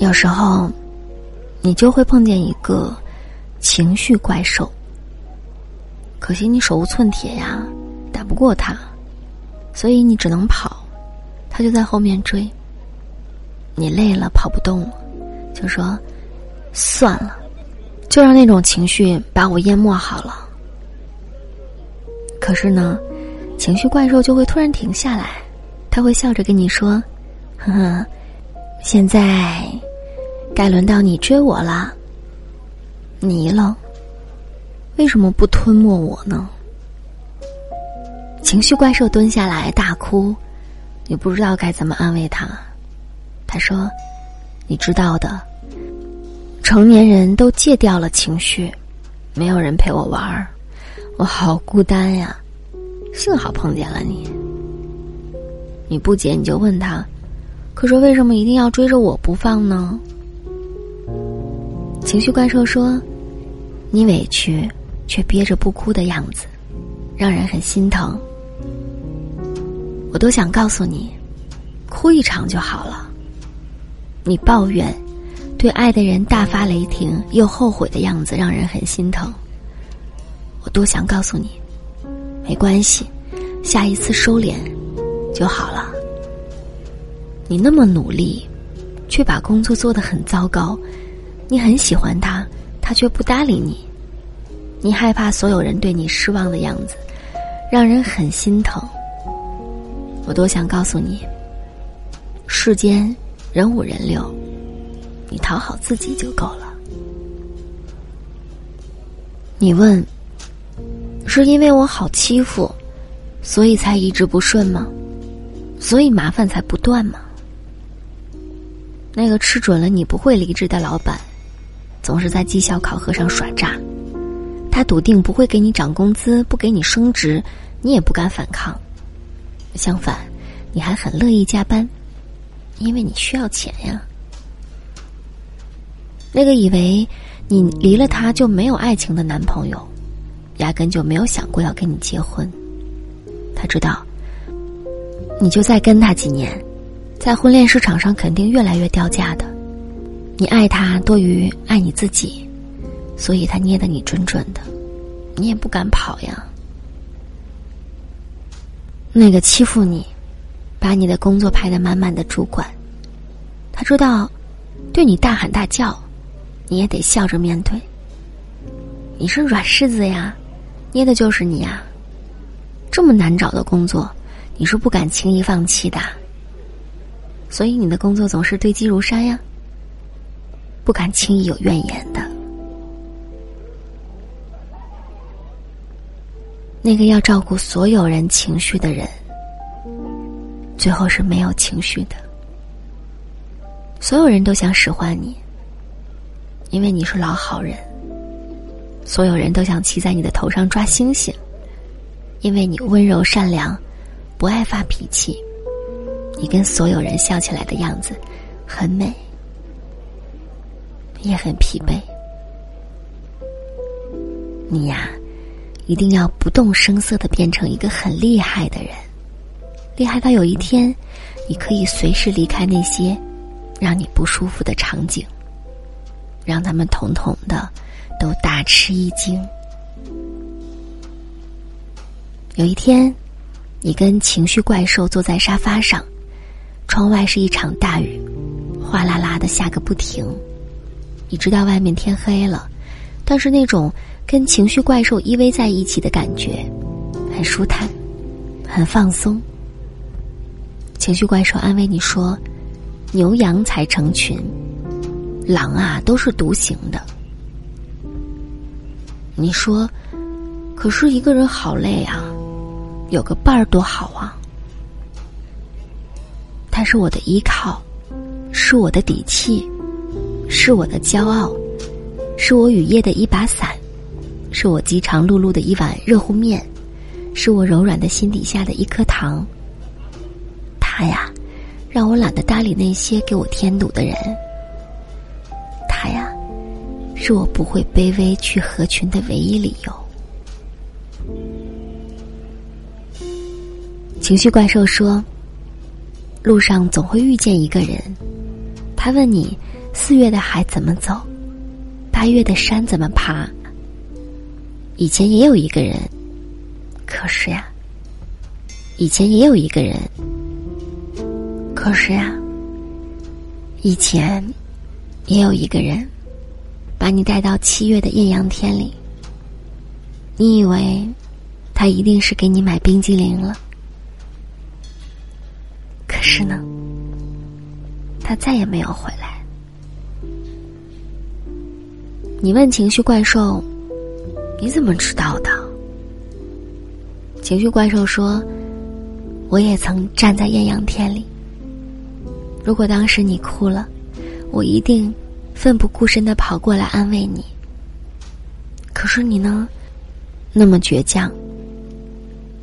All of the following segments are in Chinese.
有时候，你就会碰见一个情绪怪兽。可惜你手无寸铁呀，打不过他，所以你只能跑，他就在后面追。你累了，跑不动了，就说算了，就让那种情绪把我淹没好了。可是呢，情绪怪兽就会突然停下来，他会笑着跟你说：“呵呵，现在。”该轮到你追我了。你了，为什么不吞没我呢？情绪怪兽蹲下来大哭，你不知道该怎么安慰他。他说：“你知道的，成年人都戒掉了情绪，没有人陪我玩儿，我好孤单呀。幸好碰见了你。你不解你就问他，可是为什么一定要追着我不放呢？”情绪怪兽说：“你委屈却憋着不哭的样子，让人很心疼。我都想告诉你，哭一场就好了。你抱怨，对爱的人大发雷霆又后悔的样子，让人很心疼。我多想告诉你，没关系，下一次收敛就好了。你那么努力，却把工作做得很糟糕。”你很喜欢他，他却不搭理你。你害怕所有人对你失望的样子，让人很心疼。我多想告诉你，世间人五人六，你讨好自己就够了。你问，是因为我好欺负，所以才一直不顺吗？所以麻烦才不断吗？那个吃准了你不会离职的老板。总是在绩效考核上耍诈，他笃定不会给你涨工资，不给你升职，你也不敢反抗。相反，你还很乐意加班，因为你需要钱呀。那个以为你离了他就没有爱情的男朋友，压根就没有想过要跟你结婚。他知道，你就再跟他几年，在婚恋市场上肯定越来越掉价的。你爱他多于爱你自己，所以他捏得你准准的，你也不敢跑呀。那个欺负你，把你的工作排得满满的主管，他知道，对你大喊大叫，你也得笑着面对。你是软柿子呀，捏的就是你呀。这么难找的工作，你是不敢轻易放弃的，所以你的工作总是堆积如山呀。不敢轻易有怨言的，那个要照顾所有人情绪的人，最后是没有情绪的。所有人都想使唤你，因为你是老好人；所有人都想骑在你的头上抓星星，因为你温柔善良，不爱发脾气。你跟所有人笑起来的样子，很美。也很疲惫，你呀，一定要不动声色的变成一个很厉害的人，厉害到有一天，你可以随时离开那些让你不舒服的场景，让他们统统的都大吃一惊。有一天，你跟情绪怪兽坐在沙发上，窗外是一场大雨，哗啦啦的下个不停。你知道外面天黑了，但是那种跟情绪怪兽依偎在一起的感觉，很舒坦，很放松。情绪怪兽安慰你说：“牛羊才成群，狼啊都是独行的。”你说：“可是一个人好累啊，有个伴儿多好啊。”他是我的依靠，是是我的底气，是我的骄傲，是我雨夜的一把伞，是我饥肠辘辘的一碗热乎面，是我柔软的心底下的一颗糖。他呀，让我懒得搭理那些给我添堵的人。他呀，是我不会卑微去合群的唯一理由。情绪怪兽说：“路上总会遇见一个人，他问你四月的海怎么走，八月的山怎么爬。以前也有一个人，可是呀，以前也有一个人，可是呀，以前也有一个人，把你带到七月的艳阳天里，你以为他一定是给你买冰激凌了。”可是呢，他再也没有回来。你问情绪怪兽：“你怎么知道的？”情绪怪兽说：“我也曾站在艳阳天里。如果当时你哭了，我一定奋不顾身的跑过来安慰你。可是你呢，那么倔强，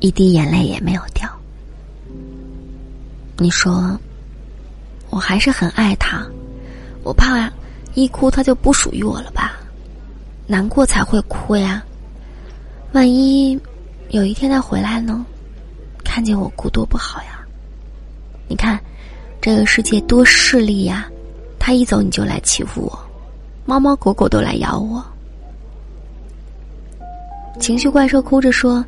一滴眼泪也没有掉。”你说，我还是很爱他，我怕一哭他就不属于我了吧？难过才会哭呀。万一有一天他回来呢，看见我哭多不好呀。你看，这个世界多势利呀，他一走你就来欺负我，猫猫狗狗都来咬我。情绪怪兽哭着说：“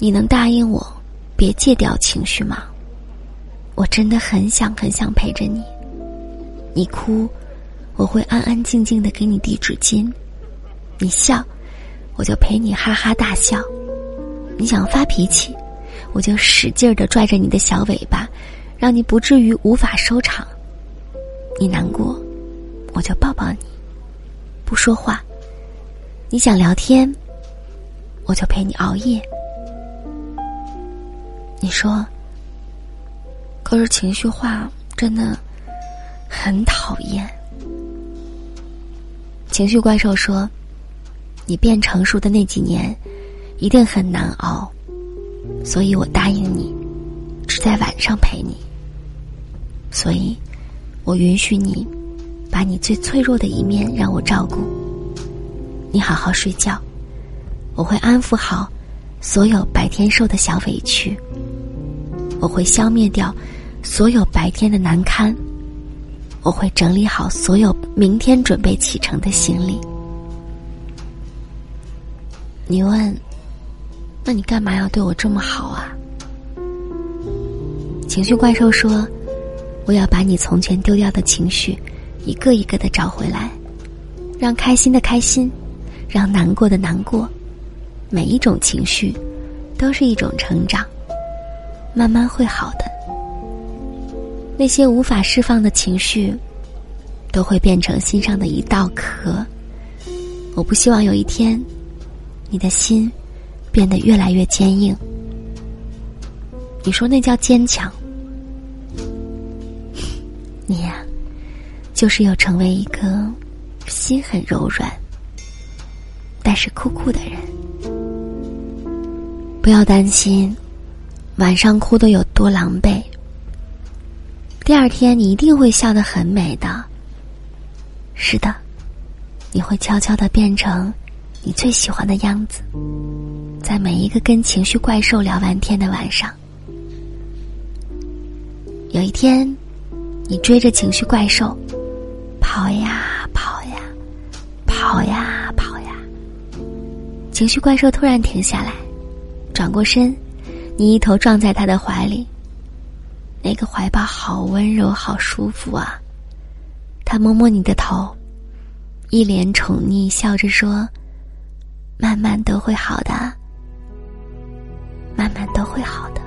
你能答应我，别戒掉情绪吗？”我真的很想很想陪着你，你哭，我会安安静静的给你递纸巾；你笑，我就陪你哈哈大笑；你想发脾气，我就使劲的拽着你的小尾巴，让你不至于无法收场；你难过，我就抱抱你，不说话；你想聊天，我就陪你熬夜。你说。可是情绪化真的很讨厌。情绪怪兽说：“你变成熟的那几年一定很难熬，所以我答应你，只在晚上陪你。所以，我允许你把你最脆弱的一面让我照顾。你好好睡觉，我会安抚好所有白天受的小委屈，我会消灭掉。”所有白天的难堪，我会整理好所有明天准备启程的行李。你问，那你干嘛要对我这么好啊？情绪怪兽说：“我要把你从前丢掉的情绪，一个一个的找回来，让开心的开心，让难过的难过，每一种情绪，都是一种成长，慢慢会好的。”那些无法释放的情绪，都会变成心上的一道壳。我不希望有一天，你的心变得越来越坚硬。你说那叫坚强？你呀，就是要成为一个心很柔软，但是酷酷的人。不要担心，晚上哭的有多狼狈。第二天，你一定会笑得很美的。是的，你会悄悄的变成你最喜欢的样子，在每一个跟情绪怪兽聊完天的晚上。有一天，你追着情绪怪兽跑呀跑呀跑呀跑呀，情绪怪兽突然停下来，转过身，你一头撞在他的怀里。那个怀抱好温柔，好舒服啊！他摸摸你的头，一脸宠溺，笑着说：“慢慢都会好的，慢慢都会好的。”